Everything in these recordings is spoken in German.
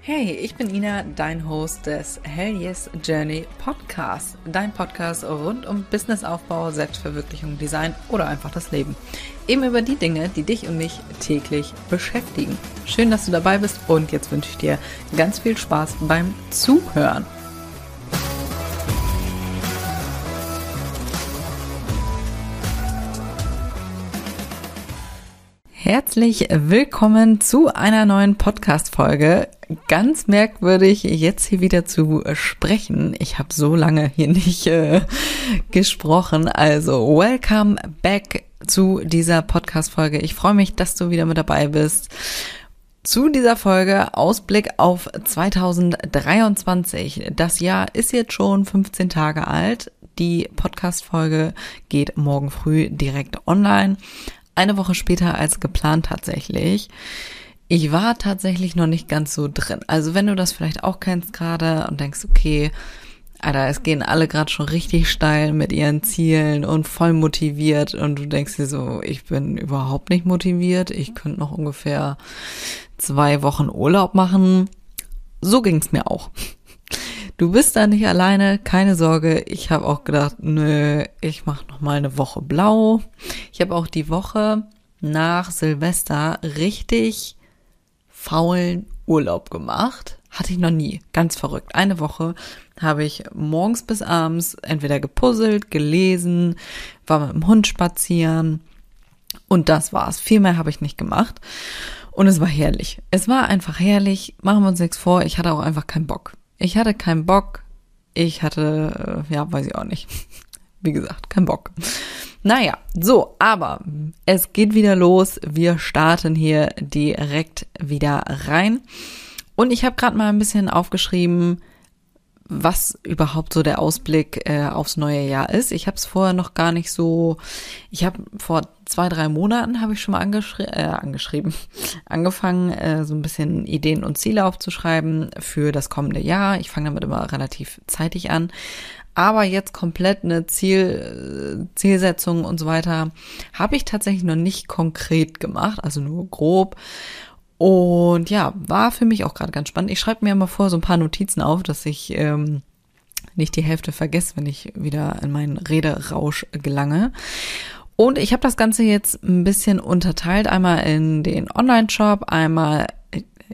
Hey, ich bin Ina, dein Host des Hell Yes Journey Podcast. Dein Podcast rund um Businessaufbau, Selbstverwirklichung, Design oder einfach das Leben. Eben über die Dinge, die dich und mich täglich beschäftigen. Schön, dass du dabei bist und jetzt wünsche ich dir ganz viel Spaß beim Zuhören. Herzlich willkommen zu einer neuen Podcast-Folge. Ganz merkwürdig, jetzt hier wieder zu sprechen. Ich habe so lange hier nicht äh, gesprochen. Also, welcome back zu dieser Podcast-Folge. Ich freue mich, dass du wieder mit dabei bist. Zu dieser Folge Ausblick auf 2023. Das Jahr ist jetzt schon 15 Tage alt. Die Podcast-Folge geht morgen früh direkt online eine Woche später als geplant tatsächlich. Ich war tatsächlich noch nicht ganz so drin. Also wenn du das vielleicht auch kennst gerade und denkst, okay, Alter, es gehen alle gerade schon richtig steil mit ihren Zielen und voll motiviert und du denkst dir so, ich bin überhaupt nicht motiviert, ich könnte noch ungefähr zwei Wochen Urlaub machen. So ging's mir auch. Du bist da nicht alleine, keine Sorge. Ich habe auch gedacht, nö, ich mache noch mal eine Woche blau. Ich habe auch die Woche nach Silvester richtig faulen Urlaub gemacht. Hatte ich noch nie. Ganz verrückt. Eine Woche habe ich morgens bis abends entweder gepuzzelt, gelesen, war mit dem Hund spazieren und das war's. Viel mehr habe ich nicht gemacht. Und es war herrlich. Es war einfach herrlich. Machen wir uns nichts vor. Ich hatte auch einfach keinen Bock. Ich hatte keinen Bock. Ich hatte, äh, ja, weiß ich auch nicht. Wie gesagt, kein Bock. Naja, so, aber es geht wieder los. Wir starten hier direkt wieder rein. Und ich habe gerade mal ein bisschen aufgeschrieben, was überhaupt so der Ausblick äh, aufs neue Jahr ist. Ich habe es vorher noch gar nicht so. Ich habe vor zwei, drei Monaten habe ich schon mal angeschri äh, angeschrieben, angefangen, äh, so ein bisschen Ideen und Ziele aufzuschreiben für das kommende Jahr. Ich fange damit immer relativ zeitig an. Aber jetzt komplett eine Ziel, Zielsetzung und so weiter habe ich tatsächlich noch nicht konkret gemacht, also nur grob. Und ja, war für mich auch gerade ganz spannend. Ich schreibe mir immer vor so ein paar Notizen auf, dass ich ähm, nicht die Hälfte vergesse, wenn ich wieder in meinen Rederausch gelange. Und ich habe das Ganze jetzt ein bisschen unterteilt, einmal in den Online-Shop, einmal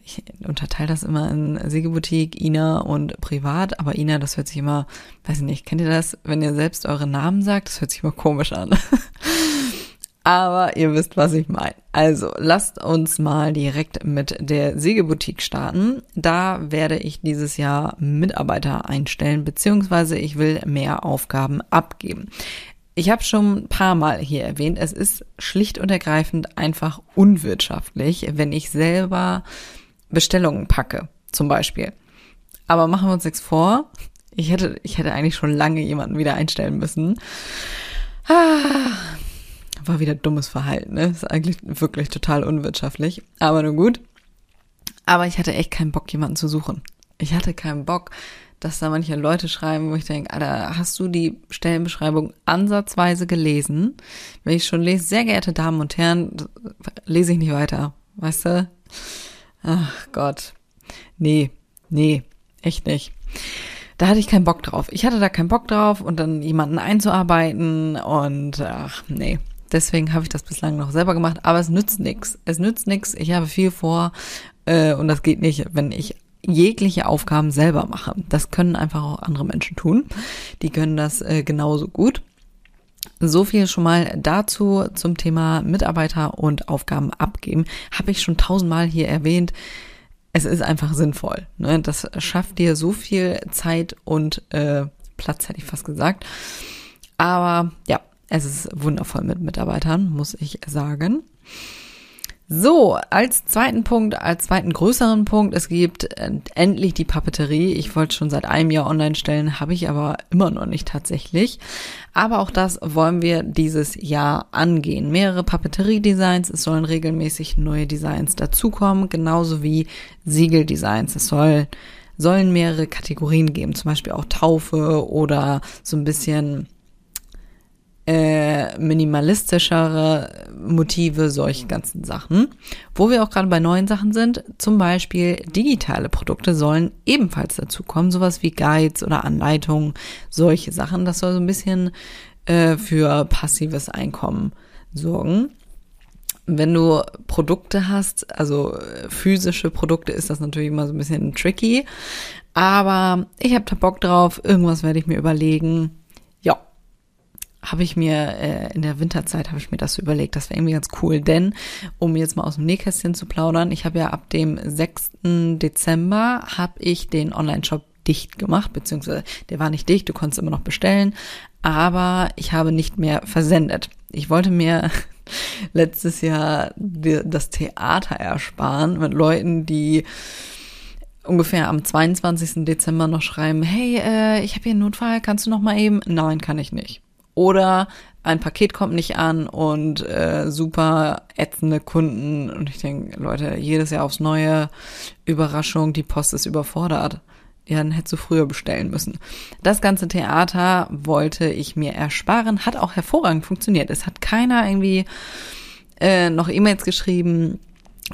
ich unterteile das immer in Siegeboutique, Ina und privat, aber Ina, das hört sich immer, weiß ich nicht, kennt ihr das, wenn ihr selbst eure Namen sagt, das hört sich immer komisch an. aber ihr wisst, was ich meine. Also, lasst uns mal direkt mit der Sägeboutique starten. Da werde ich dieses Jahr Mitarbeiter einstellen, beziehungsweise ich will mehr Aufgaben abgeben. Ich habe schon ein paar Mal hier erwähnt, es ist schlicht und ergreifend einfach unwirtschaftlich, wenn ich selber Bestellungen packe, zum Beispiel. Aber machen wir uns nichts vor. Ich hätte, ich hätte eigentlich schon lange jemanden wieder einstellen müssen. Ah, war wieder dummes Verhalten, ne? Ist eigentlich wirklich total unwirtschaftlich. Aber nur gut. Aber ich hatte echt keinen Bock, jemanden zu suchen. Ich hatte keinen Bock, dass da manche Leute schreiben, wo ich denke, Alter, hast du die Stellenbeschreibung ansatzweise gelesen? Wenn ich schon lese, sehr geehrte Damen und Herren, lese ich nicht weiter. Weißt du? Ach Gott. Nee, nee, echt nicht. Da hatte ich keinen Bock drauf. Ich hatte da keinen Bock drauf und dann jemanden einzuarbeiten und ach nee. Deswegen habe ich das bislang noch selber gemacht, aber es nützt nichts. Es nützt nichts. Ich habe viel vor äh, und das geht nicht, wenn ich jegliche Aufgaben selber mache. Das können einfach auch andere Menschen tun. Die können das äh, genauso gut. So viel schon mal dazu zum Thema Mitarbeiter und Aufgaben abgeben. Habe ich schon tausendmal hier erwähnt. Es ist einfach sinnvoll. Ne? Das schafft dir so viel Zeit und äh, Platz, hätte ich fast gesagt. Aber ja, es ist wundervoll mit Mitarbeitern, muss ich sagen. So, als zweiten Punkt, als zweiten größeren Punkt, es gibt endlich die Papeterie. Ich wollte schon seit einem Jahr online stellen, habe ich aber immer noch nicht tatsächlich. Aber auch das wollen wir dieses Jahr angehen. Mehrere Papeterie-Designs, es sollen regelmäßig neue Designs dazukommen, genauso wie Siegeldesigns. Es soll, sollen mehrere Kategorien geben, zum Beispiel auch Taufe oder so ein bisschen äh, minimalistischere Motive, solche ganzen Sachen. Wo wir auch gerade bei neuen Sachen sind, zum Beispiel digitale Produkte sollen ebenfalls dazu kommen, sowas wie Guides oder Anleitungen, solche Sachen. Das soll so ein bisschen äh, für passives Einkommen sorgen. Wenn du Produkte hast, also physische Produkte, ist das natürlich immer so ein bisschen tricky. Aber ich habe da Bock drauf. Irgendwas werde ich mir überlegen habe ich mir äh, in der Winterzeit habe ich mir das überlegt, das wäre irgendwie ganz cool, denn um jetzt mal aus dem Nähkästchen zu plaudern, ich habe ja ab dem 6. Dezember habe ich den Online-Shop dicht gemacht, beziehungsweise der war nicht dicht, du konntest immer noch bestellen, aber ich habe nicht mehr versendet. Ich wollte mir letztes Jahr das Theater ersparen mit Leuten, die ungefähr am 22. Dezember noch schreiben, hey, äh, ich habe hier einen Notfall, kannst du noch mal eben? Nein, kann ich nicht. Oder ein Paket kommt nicht an und äh, super ätzende Kunden. Und ich denke, Leute, jedes Jahr aufs neue Überraschung, die Post ist überfordert. Ja, dann hättest du früher bestellen müssen. Das ganze Theater wollte ich mir ersparen, hat auch hervorragend funktioniert. Es hat keiner irgendwie äh, noch E-Mails geschrieben.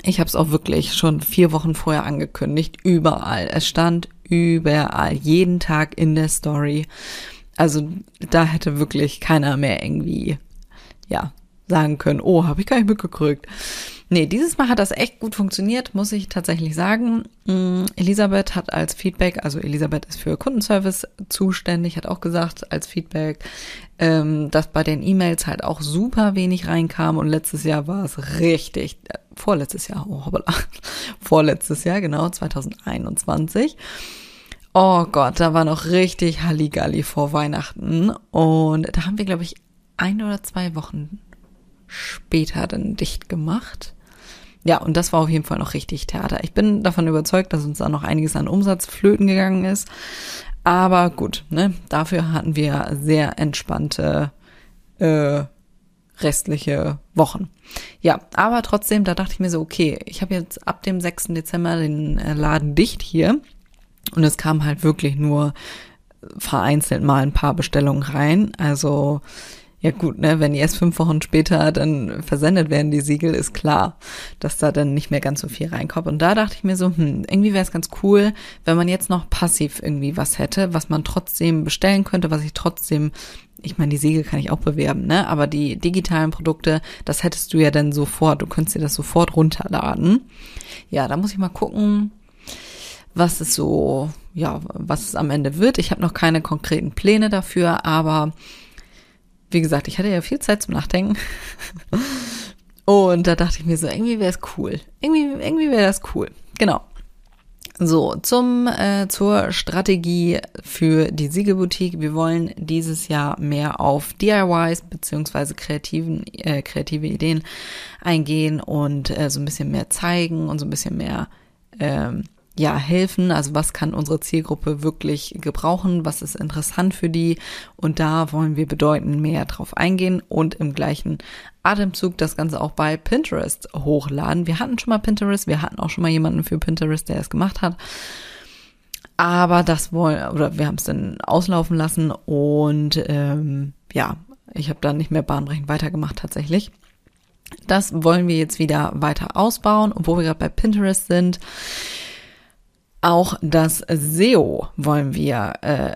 Ich habe es auch wirklich schon vier Wochen vorher angekündigt. Überall. Es stand überall, jeden Tag in der Story. Also da hätte wirklich keiner mehr irgendwie, ja, sagen können, oh, habe ich gar nicht mitgekriegt. Nee, dieses Mal hat das echt gut funktioniert, muss ich tatsächlich sagen. Mm, Elisabeth hat als Feedback, also Elisabeth ist für Kundenservice zuständig, hat auch gesagt als Feedback, ähm, dass bei den E-Mails halt auch super wenig reinkam und letztes Jahr war es richtig, äh, vorletztes Jahr, oh hoppala, vorletztes Jahr, genau, 2021 Oh Gott, da war noch richtig Halligalli vor Weihnachten. Und da haben wir, glaube ich, ein oder zwei Wochen später dann dicht gemacht. Ja, und das war auf jeden Fall noch richtig Theater. Ich bin davon überzeugt, dass uns da noch einiges an Umsatz flöten gegangen ist. Aber gut, ne, dafür hatten wir sehr entspannte äh, restliche Wochen. Ja, aber trotzdem, da dachte ich mir so, okay, ich habe jetzt ab dem 6. Dezember den äh, Laden dicht hier. Und es kam halt wirklich nur vereinzelt mal ein paar Bestellungen rein. Also ja gut, ne, wenn die erst fünf Wochen später dann versendet werden, die Siegel, ist klar, dass da dann nicht mehr ganz so viel reinkommt. Und da dachte ich mir so, hm, irgendwie wäre es ganz cool, wenn man jetzt noch passiv irgendwie was hätte, was man trotzdem bestellen könnte, was ich trotzdem, ich meine, die Siegel kann ich auch bewerben, ne? Aber die digitalen Produkte, das hättest du ja dann sofort, du könntest dir das sofort runterladen. Ja, da muss ich mal gucken, was es so, ja, was es am Ende wird. Ich habe noch keine konkreten Pläne dafür, aber wie gesagt, ich hatte ja viel Zeit zum Nachdenken. Und da dachte ich mir so, irgendwie wäre es cool. Irgendwie, irgendwie wäre das cool. Genau. So, zum äh, zur Strategie für die Siegelboutique. Wir wollen dieses Jahr mehr auf DIYs beziehungsweise kreativen äh, kreative Ideen eingehen und äh, so ein bisschen mehr zeigen und so ein bisschen mehr ähm, ja, helfen? Also was kann unsere Zielgruppe wirklich gebrauchen? Was ist interessant für die? Und da wollen wir bedeutend mehr drauf eingehen und im gleichen Atemzug das Ganze auch bei Pinterest hochladen. Wir hatten schon mal Pinterest, wir hatten auch schon mal jemanden für Pinterest, der es gemacht hat. Aber das wollen, oder wir haben es dann auslaufen lassen und ähm, ja, ich habe dann nicht mehr bahnbrechend weitergemacht tatsächlich. Das wollen wir jetzt wieder weiter ausbauen, obwohl wir gerade bei Pinterest sind. Auch das SEO wollen wir äh,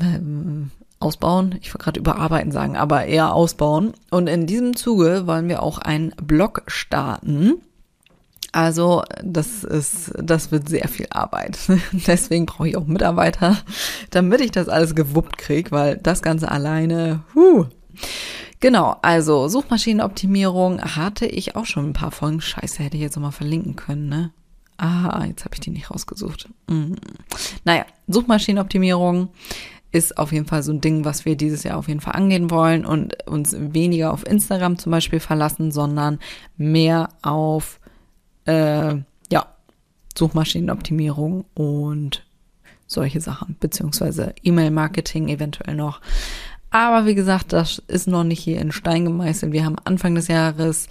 ähm, ausbauen. Ich wollte gerade überarbeiten sagen, aber eher ausbauen. Und in diesem Zuge wollen wir auch einen Blog starten. Also das ist, das wird sehr viel Arbeit. Deswegen brauche ich auch Mitarbeiter, damit ich das alles gewuppt kriege, weil das Ganze alleine, huh. Genau, also Suchmaschinenoptimierung hatte ich auch schon ein paar Folgen. Scheiße, hätte ich jetzt nochmal verlinken können, ne? Ah, jetzt habe ich die nicht rausgesucht. Mhm. Naja, Suchmaschinenoptimierung ist auf jeden Fall so ein Ding, was wir dieses Jahr auf jeden Fall angehen wollen und uns weniger auf Instagram zum Beispiel verlassen, sondern mehr auf äh, ja, Suchmaschinenoptimierung und solche Sachen, beziehungsweise E-Mail-Marketing eventuell noch. Aber wie gesagt, das ist noch nicht hier in Stein gemeißelt. Wir haben Anfang des Jahres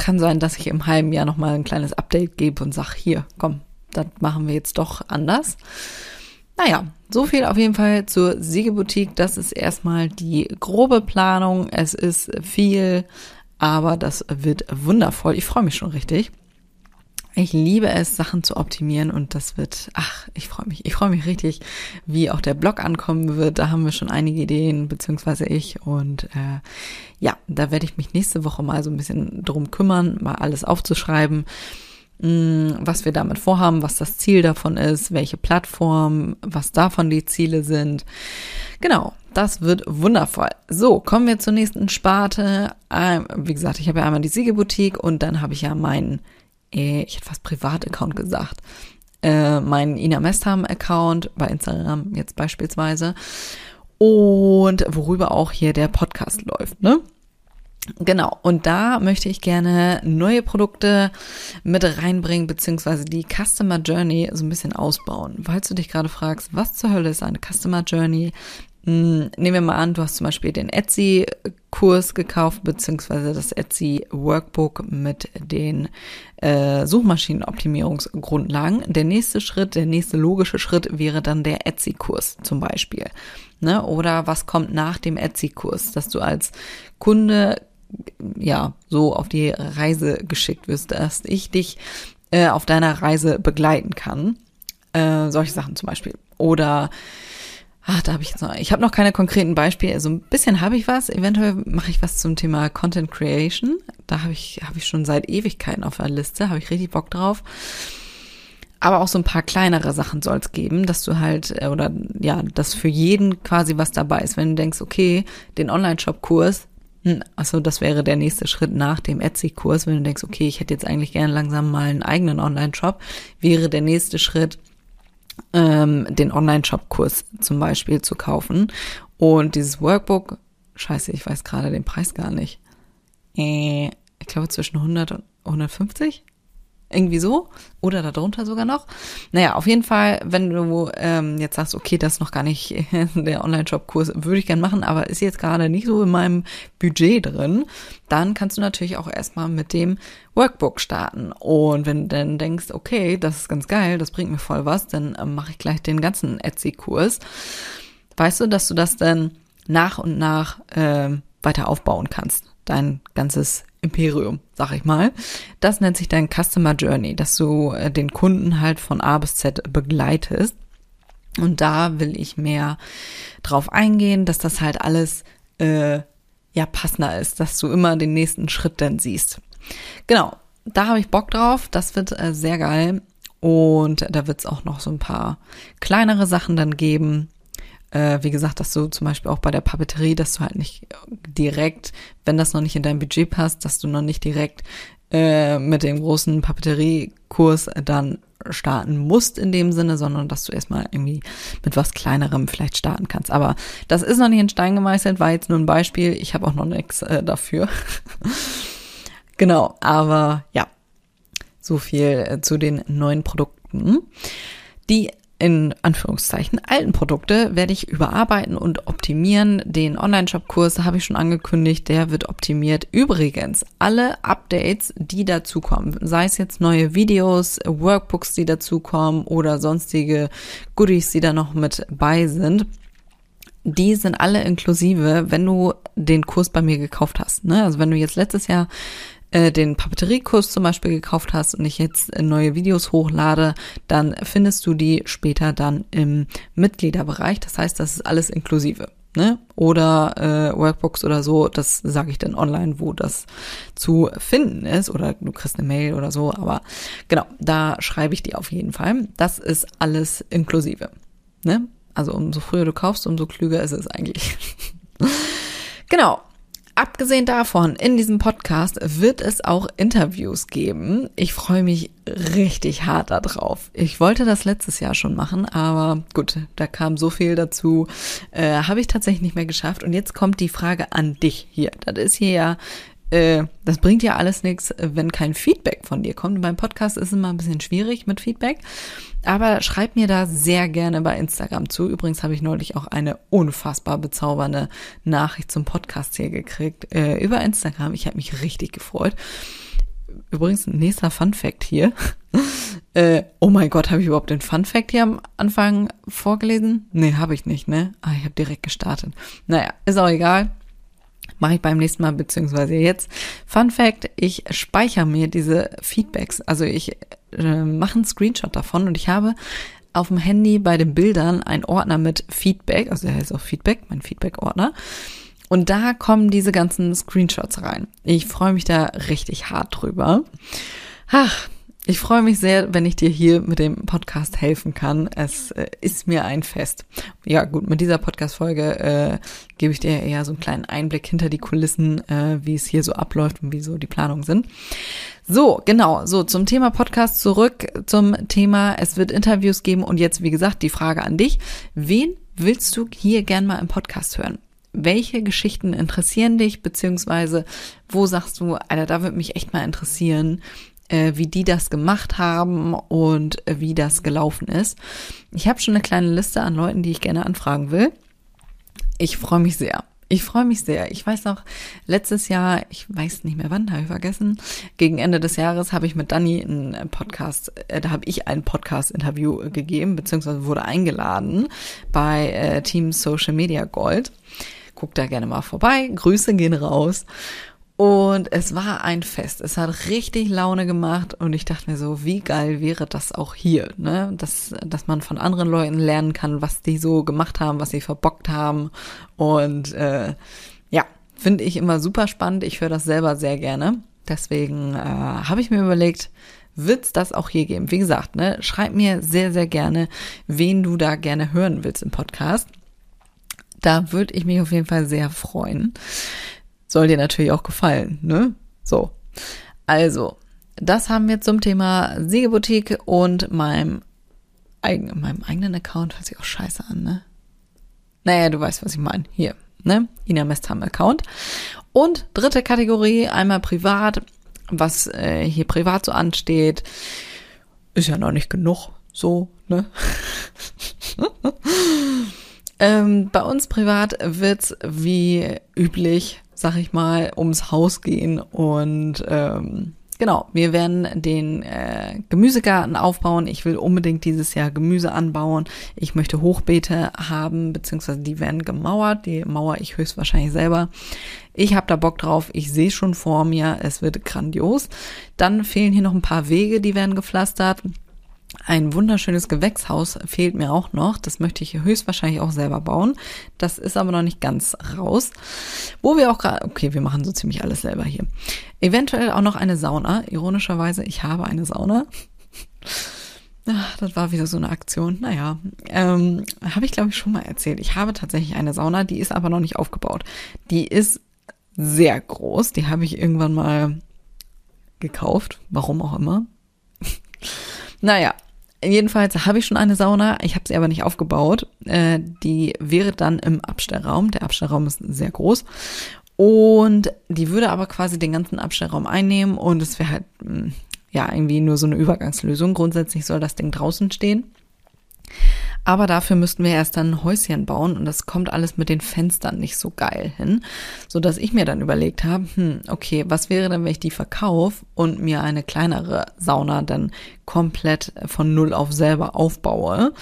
kann sein, dass ich im halben Jahr nochmal ein kleines Update gebe und sage, hier, komm, das machen wir jetzt doch anders. naja, so viel auf jeden Fall zur Siegeboutique. Das ist erstmal die grobe Planung. Es ist viel, aber das wird wundervoll. Ich freue mich schon richtig. Ich liebe es, Sachen zu optimieren und das wird, ach, ich freue mich. Ich freue mich richtig, wie auch der Blog ankommen wird. Da haben wir schon einige Ideen, beziehungsweise ich. Und äh, ja, da werde ich mich nächste Woche mal so ein bisschen drum kümmern, mal alles aufzuschreiben, mh, mm, was wir damit vorhaben, was das Ziel davon ist, welche Plattform, was davon die Ziele sind. Genau, das wird wundervoll. So, kommen wir zur nächsten Sparte. Ähm, wie gesagt, ich habe ja einmal die Siegeboutique und dann habe ich ja meinen ich hätte fast Privataccount gesagt, äh, meinen Ina Mestham-Account bei Instagram jetzt beispielsweise und worüber auch hier der Podcast läuft, ne? Genau, und da möchte ich gerne neue Produkte mit reinbringen, beziehungsweise die Customer Journey so ein bisschen ausbauen. Falls du dich gerade fragst, was zur Hölle ist eine Customer Journey, nehmen wir mal an, du hast zum Beispiel den Etsy-Kurs gekauft, beziehungsweise das Etsy-Workbook mit den äh, Suchmaschinenoptimierungsgrundlagen. Der nächste Schritt, der nächste logische Schritt wäre dann der Etsy-Kurs zum Beispiel. Ne? Oder was kommt nach dem Etsy-Kurs, dass du als Kunde ja so auf die Reise geschickt wirst, dass ich dich äh, auf deiner Reise begleiten kann. Äh, solche Sachen zum Beispiel. Oder Ach, da habe ich jetzt noch, ich habe noch keine konkreten Beispiele. Also ein bisschen habe ich was. Eventuell mache ich was zum Thema Content Creation. Da habe ich, habe ich schon seit Ewigkeiten auf der Liste, habe ich richtig Bock drauf. Aber auch so ein paar kleinere Sachen soll es geben, dass du halt, äh, oder ja, dass für jeden quasi was dabei ist. Wenn du denkst, okay, den Online-Shop-Kurs, hm, also das wäre der nächste Schritt nach dem Etsy-Kurs, wenn du denkst, okay, ich hätte jetzt eigentlich gerne langsam mal einen eigenen Online-Shop, wäre der nächste Schritt, ähm, den Online-Shop-Kurs zum Beispiel zu kaufen. Und dieses Workbook, scheiße, ich weiß gerade den Preis gar nicht. Äh, ich glaube zwischen 100 und 150 irgendwie so oder darunter sogar noch. Naja, auf jeden Fall, wenn du ähm, jetzt sagst, okay, das ist noch gar nicht der Online-Shop-Kurs, würde ich gern machen, aber ist jetzt gerade nicht so in meinem Budget drin, dann kannst du natürlich auch erstmal mit dem Workbook starten. Und wenn du dann denkst, okay, das ist ganz geil, das bringt mir voll was, dann äh, mache ich gleich den ganzen Etsy-Kurs. Weißt du, dass du das dann nach und nach äh, weiter aufbauen kannst, dein ganzes Imperium, sag ich mal. Das nennt sich dein Customer Journey, dass du äh, den Kunden halt von A bis Z begleitest. Und da will ich mehr drauf eingehen, dass das halt alles äh, ja passender ist, dass du immer den nächsten Schritt dann siehst. Genau, da habe ich Bock drauf. Das wird äh, sehr geil. Und da wird es auch noch so ein paar kleinere Sachen dann geben, äh, wie gesagt, dass du zum Beispiel auch bei der Papeterie, dass du halt nicht direkt, wenn das noch nicht in dein Budget passt, dass du noch nicht direkt äh, mit dem großen Papeteriekurs dann starten musst in dem Sinne, sondern dass du erstmal irgendwie mit was kleinerem vielleicht starten kannst. Aber das ist noch nicht in Stein gemeißelt, war jetzt nur ein Beispiel. Ich habe auch noch nichts äh, dafür. genau, aber ja, so viel äh, zu den neuen Produkten. Die in Anführungszeichen alten Produkte werde ich überarbeiten und optimieren. Den Online-Shop-Kurs habe ich schon angekündigt, der wird optimiert. Übrigens, alle Updates, die dazukommen, sei es jetzt neue Videos, Workbooks, die dazukommen oder sonstige Goodies, die da noch mit bei sind, die sind alle inklusive, wenn du den Kurs bei mir gekauft hast. Ne? Also wenn du jetzt letztes Jahr äh, den Papeteriekurs zum Beispiel gekauft hast und ich jetzt äh, neue Videos hochlade, dann findest du die später dann im Mitgliederbereich. Das heißt, das ist alles inklusive. Ne? Oder äh, Workbooks oder so, das sage ich dann online, wo das zu finden ist. Oder du kriegst eine Mail oder so, aber genau, da schreibe ich die auf jeden Fall. Das ist alles inklusive. Ne? Also umso früher du kaufst, umso klüger ist es eigentlich. genau. Abgesehen davon, in diesem Podcast wird es auch Interviews geben. Ich freue mich richtig hart darauf. Ich wollte das letztes Jahr schon machen, aber gut, da kam so viel dazu, äh, habe ich tatsächlich nicht mehr geschafft. Und jetzt kommt die Frage an dich hier. Das ist hier ja äh, das bringt ja alles nichts, wenn kein Feedback von dir kommt. Beim Podcast ist es immer ein bisschen schwierig mit Feedback. Aber schreib mir da sehr gerne bei Instagram zu. Übrigens habe ich neulich auch eine unfassbar bezaubernde Nachricht zum Podcast hier gekriegt äh, über Instagram. Ich habe mich richtig gefreut. Übrigens, nächster Fun Fact hier. Äh, oh mein Gott, habe ich überhaupt den Fun Fact hier am Anfang vorgelesen? Nee, habe ich nicht, ne? Ah, ich habe direkt gestartet. Naja, ist auch egal. Mache ich beim nächsten Mal, beziehungsweise jetzt. Fun Fact, ich speichere mir diese Feedbacks. Also ich äh, mache einen Screenshot davon und ich habe auf dem Handy bei den Bildern einen Ordner mit Feedback, also der heißt auch Feedback, mein Feedback-Ordner. Und da kommen diese ganzen Screenshots rein. Ich freue mich da richtig hart drüber. Ach, ich freue mich sehr, wenn ich dir hier mit dem Podcast helfen kann. Es äh, ist mir ein Fest. Ja, gut, mit dieser Podcast-Folge äh, gebe ich dir eher so einen kleinen Einblick hinter die Kulissen, äh, wie es hier so abläuft und wie so die Planungen sind. So, genau, so zum Thema Podcast zurück, zum Thema, es wird Interviews geben und jetzt, wie gesagt, die Frage an dich. Wen willst du hier gern mal im Podcast hören? welche Geschichten interessieren dich, beziehungsweise wo sagst du, Alter, da würde mich echt mal interessieren, äh, wie die das gemacht haben und äh, wie das gelaufen ist. Ich habe schon eine kleine Liste an Leuten, die ich gerne anfragen will. Ich freue mich sehr. Ich freue mich sehr. Ich weiß noch, letztes Jahr, ich weiß nicht mehr wann, habe ich vergessen, gegen Ende des Jahres habe ich mit Dani einen Podcast, äh, da habe ich ein Podcast-Interview gegeben, beziehungsweise wurde eingeladen bei äh, Team Social Media Gold. Guck da gerne mal vorbei. Grüße gehen raus. Und es war ein Fest. Es hat richtig Laune gemacht und ich dachte mir so, wie geil wäre das auch hier, ne? Dass, dass man von anderen Leuten lernen kann, was die so gemacht haben, was sie verbockt haben. Und äh, ja, finde ich immer super spannend. Ich höre das selber sehr gerne. Deswegen äh, habe ich mir überlegt, wird's das auch hier geben. Wie gesagt, ne, schreib mir sehr, sehr gerne, wen du da gerne hören willst im Podcast. Da würde ich mich auf jeden Fall sehr freuen. Soll dir natürlich auch gefallen, ne? So. Also, das haben wir zum Thema Siegeboutique und meinem, eigen, meinem eigenen Account. Hört sich auch scheiße an, ne? Naja, du weißt, was ich meine. Hier, ne? Ina Mestham Account. Und dritte Kategorie, einmal privat, was äh, hier privat so ansteht. Ist ja noch nicht genug, so, ne? Ähm, bei uns privat wird's wie üblich, sag ich mal, ums Haus gehen und ähm, Genau, wir werden den äh, Gemüsegarten aufbauen. Ich will unbedingt dieses Jahr Gemüse anbauen. Ich möchte Hochbeete haben, beziehungsweise die werden gemauert. Die mauer ich höchstwahrscheinlich selber. Ich habe da Bock drauf. Ich sehe schon vor mir. Es wird grandios. Dann fehlen hier noch ein paar Wege, die werden gepflastert. Ein wunderschönes Gewächshaus fehlt mir auch noch. Das möchte ich höchstwahrscheinlich auch selber bauen. Das ist aber noch nicht ganz raus. Wo wir auch gerade, okay, wir machen so ziemlich alles selber hier. Eventuell auch noch eine Sauna. Ironischerweise, ich habe eine Sauna. Ach, das war wieder so eine Aktion. Naja, ähm, habe ich glaube ich schon mal erzählt. Ich habe tatsächlich eine Sauna, die ist aber noch nicht aufgebaut. Die ist sehr groß. Die habe ich irgendwann mal gekauft. Warum auch immer. Naja, jedenfalls habe ich schon eine Sauna, ich habe sie aber nicht aufgebaut. Äh, die wäre dann im Abstellraum. Der Abstellraum ist sehr groß. Und die würde aber quasi den ganzen Abstellraum einnehmen und es wäre halt, hm, ja, irgendwie nur so eine Übergangslösung. Grundsätzlich soll das Ding draußen stehen. Aber dafür müssten wir erst dann ein Häuschen bauen und das kommt alles mit den Fenstern nicht so geil hin, so dass ich mir dann überlegt habe, hm, okay, was wäre denn, wenn ich die verkaufe und mir eine kleinere Sauna dann komplett von null auf selber aufbaue?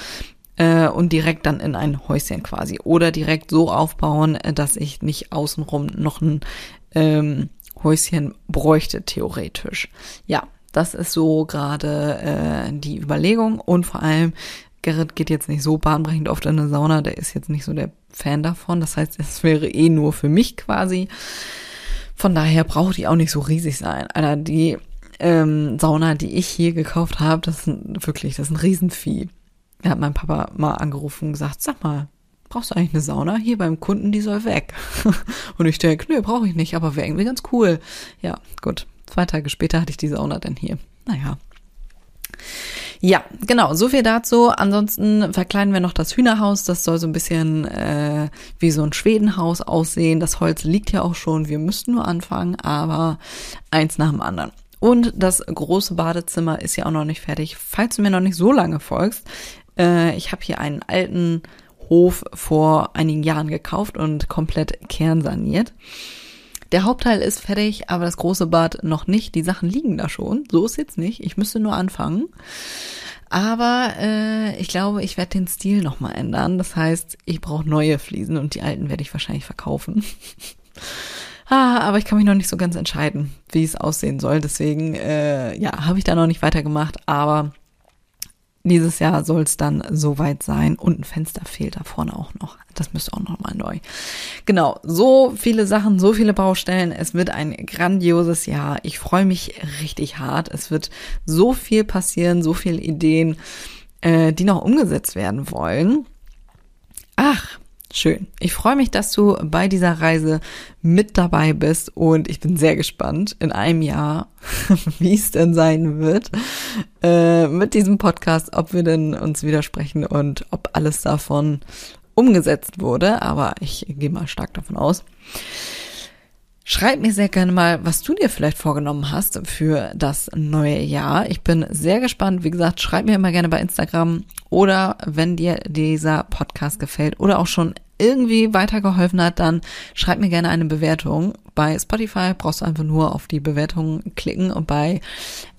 äh, und direkt dann in ein Häuschen quasi oder direkt so aufbauen, äh, dass ich nicht außenrum noch ein ähm, Häuschen bräuchte theoretisch. Ja, das ist so gerade äh, die Überlegung und vor allem Gerrit geht jetzt nicht so bahnbrechend oft in eine Sauna, der ist jetzt nicht so der Fan davon. Das heißt, es wäre eh nur für mich quasi. Von daher braucht die auch nicht so riesig sein. Alter, die ähm, Sauna, die ich hier gekauft habe, das ist wirklich, das ist ein Riesenvieh. Er hat mein Papa mal angerufen und gesagt, sag mal, brauchst du eigentlich eine Sauna? Hier beim Kunden, die soll weg. und ich denke, nö, brauche ich nicht, aber wäre irgendwie ganz cool. Ja, gut. Zwei Tage später hatte ich die Sauna dann hier. Naja. Ja, genau, so viel dazu. Ansonsten verkleiden wir noch das Hühnerhaus. Das soll so ein bisschen äh, wie so ein Schwedenhaus aussehen. Das Holz liegt ja auch schon. Wir müssten nur anfangen, aber eins nach dem anderen. Und das große Badezimmer ist ja auch noch nicht fertig. Falls du mir noch nicht so lange folgst, äh, ich habe hier einen alten Hof vor einigen Jahren gekauft und komplett kernsaniert. Der Hauptteil ist fertig, aber das große Bad noch nicht. Die Sachen liegen da schon. So ist jetzt nicht. Ich müsste nur anfangen. Aber äh, ich glaube, ich werde den Stil nochmal ändern. Das heißt, ich brauche neue Fliesen und die alten werde ich wahrscheinlich verkaufen. ah, aber ich kann mich noch nicht so ganz entscheiden, wie es aussehen soll. Deswegen, äh, ja, habe ich da noch nicht weitergemacht. Aber dieses Jahr soll es dann soweit sein und ein Fenster fehlt da vorne auch noch. Das müsste auch nochmal neu. Genau, so viele Sachen, so viele Baustellen. Es wird ein grandioses Jahr. Ich freue mich richtig hart. Es wird so viel passieren, so viele Ideen, äh, die noch umgesetzt werden wollen. Ach, Schön. Ich freue mich, dass du bei dieser Reise mit dabei bist und ich bin sehr gespannt in einem Jahr, wie es denn sein wird äh, mit diesem Podcast, ob wir denn uns widersprechen und ob alles davon umgesetzt wurde. Aber ich gehe mal stark davon aus. Schreib mir sehr gerne mal, was du dir vielleicht vorgenommen hast für das neue Jahr. Ich bin sehr gespannt. Wie gesagt, schreib mir immer gerne bei Instagram oder wenn dir dieser Podcast gefällt oder auch schon irgendwie weitergeholfen hat, dann schreib mir gerne eine Bewertung. Bei Spotify brauchst du einfach nur auf die Bewertung klicken und bei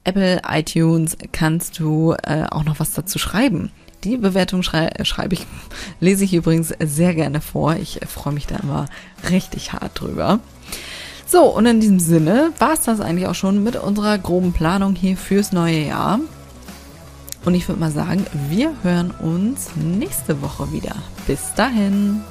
Apple iTunes kannst du äh, auch noch was dazu schreiben. Die Bewertung schrei schreibe ich, lese ich übrigens sehr gerne vor. Ich freue mich da immer richtig hart drüber. So, und in diesem Sinne war es das eigentlich auch schon mit unserer groben Planung hier fürs neue Jahr. Und ich würde mal sagen, wir hören uns nächste Woche wieder. Bis dahin.